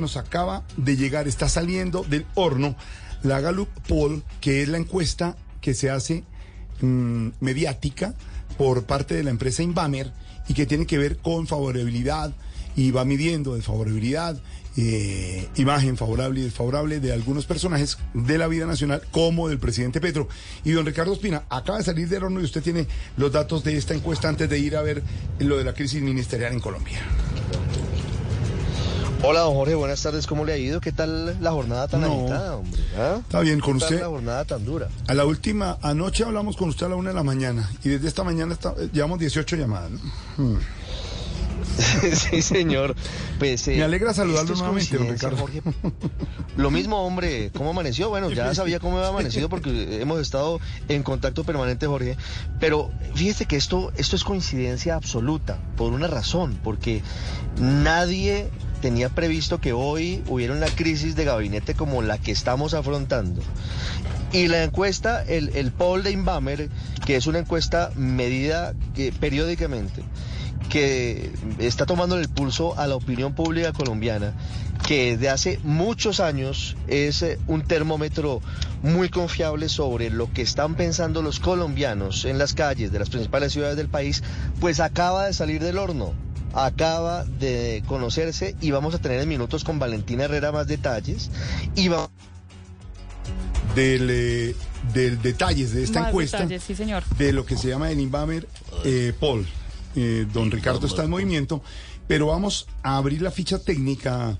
Nos acaba de llegar, está saliendo del horno la Gallup Poll, que es la encuesta que se hace mm, mediática por parte de la empresa Inbamer y que tiene que ver con favorabilidad y va midiendo desfavorabilidad, eh, imagen favorable y desfavorable de algunos personajes de la vida nacional como del presidente Petro. Y don Ricardo Espina acaba de salir del horno y usted tiene los datos de esta encuesta antes de ir a ver lo de la crisis ministerial en Colombia. Hola, don Jorge, buenas tardes. ¿Cómo le ha ido? ¿Qué tal la jornada tan No. agitada, hombre? ¿Ah? Está bien, con ¿Qué tal usted. la jornada tan dura? A la última, anoche hablamos con usted a la una de la mañana y desde esta mañana está- eh, llevamos 18 llamadas. ¿no? sí, señor. Pues, eh, Me alegra saludarlo nuevamente, don Ricardo. Jorge. Lo mismo, hombre. ¿Cómo amaneció? Bueno, ya sabía cómo había amanecido porque hemos estado en contacto permanente, Jorge. Pero fíjese que esto, esto es coincidencia absoluta, por una razón, porque nadie tenía previsto que hoy hubiera una crisis de gabinete como la que estamos afrontando. Y la encuesta, el, el poll de Inbamer, que es una encuesta medida que, periódicamente, que está tomando el pulso a la opinión pública colombiana, que desde hace muchos años es eh, un termómetro muy confiable sobre lo que están pensando los colombianos en las calles de las principales ciudades del país, pues acaba de salir del horno. Acaba de conocerse y vamos a tener en minutos con Valentina Herrera más detalles y vamos Del, eh, del detalles de esta Más encuesta, detalles, sí, señor. de lo que se llama el Inbamer eh, Poll. Eh, don Ricardo está en movimiento, pero vamos a abrir la ficha técnica.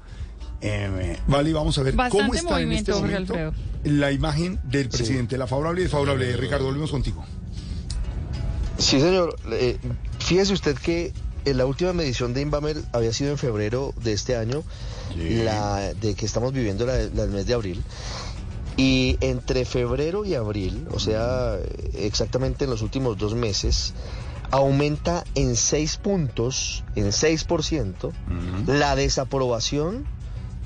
eh, vale, y vamos a ver Bastante cómo está en este momento Alfredo. la imagen del presidente, la favorable y desfavorable. Ricardo, volvemos contigo. Sí, señor. Eh, fíjese usted que la última medición de Inbamer había sido en febrero de este año, la de que estamos viviendo la, la del mes de abril. Y entre febrero y abril, o sea, exactamente en los últimos dos meses, aumenta en seis puntos, en 6%, la desaprobación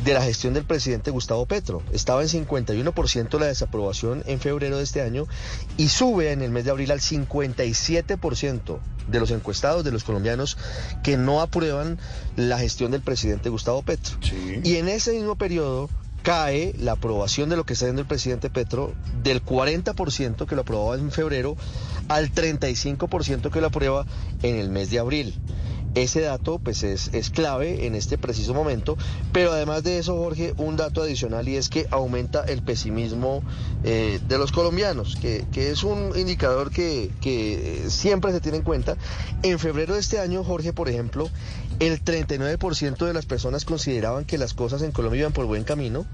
de la gestión del presidente Gustavo Petro. Estaba en 51% la desaprobación en febrero de este año y sube en el mes de abril al 57% de los encuestados, de los colombianos, que no aprueban la gestión del presidente Gustavo Petro. Sí. Y en ese mismo periodo cae la aprobación de lo que está haciendo el presidente Petro del 40% que lo aprobaba en febrero al 35% que lo aprueba en el mes de abril. Ese dato pues es, es clave en este preciso momento, pero además de eso, Jorge, un dato adicional y es que aumenta el pesimismo eh, de los colombianos, que, que es un indicador que, que siempre se tiene en cuenta. En febrero de este año, Jorge, por ejemplo, el 39% de las personas consideraban que las cosas en Colombia iban por buen camino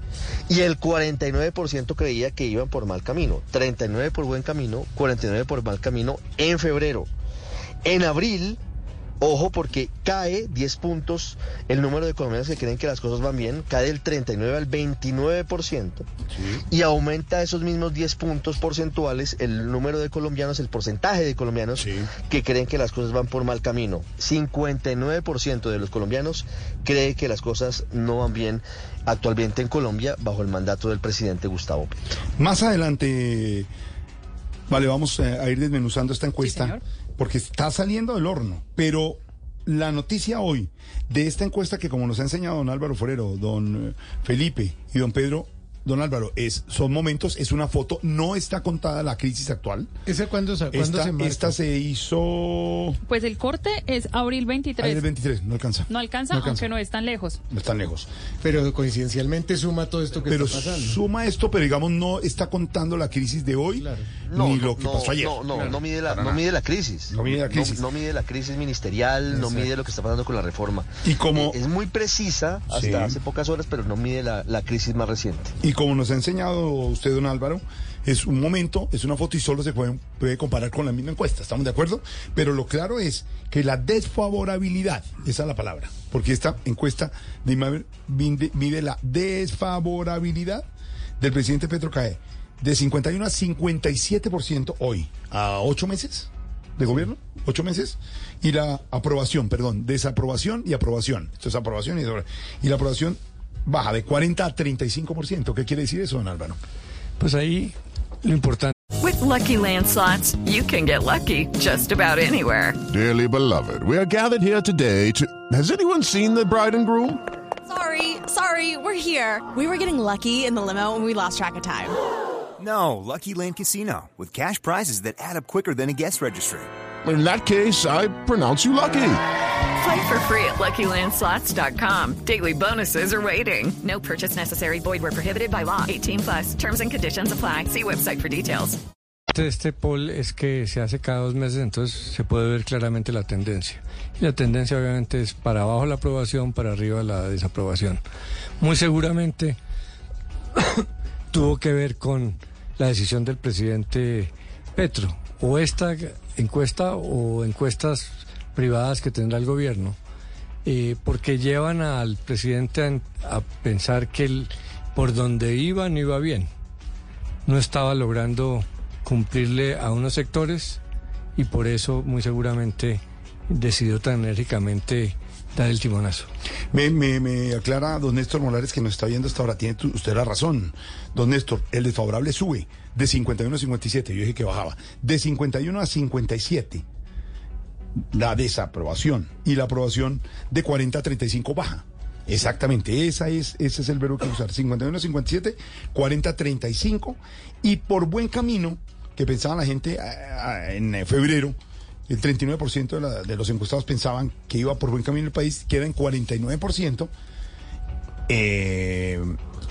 y el 49% creía que iban por mal camino. 39 por buen camino, 49 por mal camino en febrero. En abril, ojo porque cae 10 puntos el número de colombianos que creen que las cosas van bien, cae del 39 al 29% y aumenta esos mismos 10 puntos porcentuales el número de colombianos, el porcentaje de colombianos Sí. que creen que las cosas van por mal camino. 59% de los colombianos cree que las cosas no van bien actualmente en Colombia bajo el mandato del presidente Gustavo Petro. Más adelante, vale, vamos eh, a ir desmenuzando esta encuesta señor. Porque está saliendo del horno, pero la noticia hoy de esta encuesta que como nos ha enseñado don Álvaro Forero, don eh, Felipe y don Pedro, don Álvaro, es son momentos, es una foto, no está contada la crisis actual. ¿Ese cuándo, sa- cuándo Esta, se marca? esta se hizo Pues el corte es abril 23. ayer el 23, no alcanza. No alcanza, aunque no es tan lejos. No están lejos. Pero coincidencialmente suma todo esto que Pero está pasando. suma esto, pero digamos no está contando la crisis de hoy Claro. ni lo que pasó ayer. No, no, Claro. no mide la, no mide la crisis. No mide la crisis. No, mide la crisis ministerial, no mide lo que está pasando con la reforma. Y como- Es muy precisa hasta Sí. hace pocas horas, pero no mide la, la crisis más reciente. Y como nos ha enseñado usted, don Álvaro, es un momento, es una foto y solo se puede, puede comparar con la misma encuesta, ¿estamos de acuerdo? Pero lo claro es que la desfavorabilidad, esa es la palabra, porque esta encuesta de Inbamer mide, la desfavorabilidad del presidente Petro cae de 51 a 57% hoy, a ocho meses de gobierno, ocho meses, y la aprobación, perdón, desaprobación y aprobación. Esto es aprobación y, y la aprobación baja de 40 a 35%. ¿Qué quiere decir eso, don Álvaro? Pues ahí lo importante. With Lucky Land slots, you can get lucky just about anywhere. Dearly beloved, we are gathered here today to. Has anyone seen the bride and groom? Sorry, sorry, we're here. We were getting lucky in the limo and we lost track of time. No, Lucky Land Casino, with cash prizes that add up quicker than a guest registry. In that case, I pronounce you lucky. Play for free at LuckyLandSlots.com. Daily bonuses are waiting. No purchase necessary. Void where prohibited by law. 18 plus. Terms and conditions apply. See website for details. Este poll es que se hace cada dos meses, entonces se puede ver claramente la tendencia. Y la tendencia obviamente es para abajo la aprobación, para arriba la desaprobación. Muy seguramente tuvo que ver con la decisión del presidente Petro, o esta encuesta o encuestas privadas que tendrá el gobierno, eh, porque llevan al presidente a, pensar que por donde iba no iba bien, no estaba logrando cumplirle a unos sectores y por eso muy seguramente decidió tan enérgicamente dar el timonazo. Me, me, aclara don Néstor Molares que nos está viendo hasta ahora. Tiene usted la razón. Don Néstor, el desfavorable sube de 51 a 57. Yo dije que bajaba. De 51 a 57. La desaprobación. Y la aprobación de 40 a 35 baja. Exactamente, esa es, ese es el verbo que usar. 51 a 57, 40 a 35. Y por buen camino, que pensaba la gente en febrero, el 39% de, la, de, los encuestados pensaban que iba por buen camino el país, queda en 49%. Eh,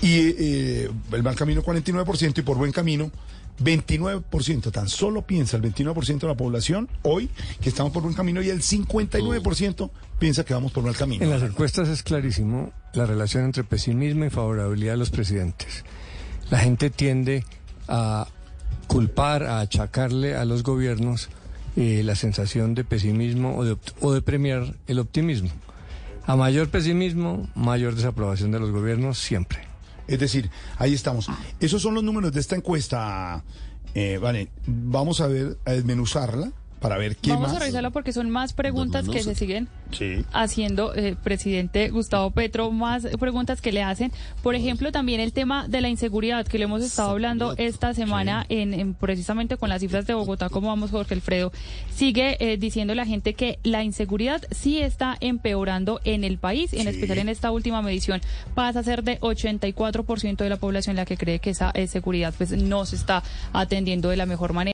y eh, el mal camino 49% y por buen camino 29%. Tan solo piensa el 29% de la población hoy que estamos por buen camino y el 59% piensa que vamos por mal camino. En las encuestas es clarísimo la relación entre pesimismo y favorabilidad de los presidentes. La gente tiende a culpar, a achacarle a los gobiernos eh, la sensación de pesimismo o de, o de, premiar el optimismo. A mayor pesimismo, mayor desaprobación de los gobiernos siempre. Es decir, ahí estamos. Esos son los números de esta encuesta. Eh, vale, vamos a ver, a desmenuzarla para ver qué Vamos más. a revisarlo porque son más preguntas que se siguen Sí. haciendo, eh, presidente Gustavo Petro, más preguntas que le hacen. Por ejemplo, también el tema de la inseguridad, que le hemos estado hablando esta semana en, en precisamente con las cifras de Bogotá, como vamos, Jorge Alfredo. Sigue eh, diciendo la gente que la inseguridad sí está empeorando en el país, en Sí. especial en esta última medición. Pasa a ser de 84% de la población la que cree que esa eh, seguridad pues no se está atendiendo de la mejor manera.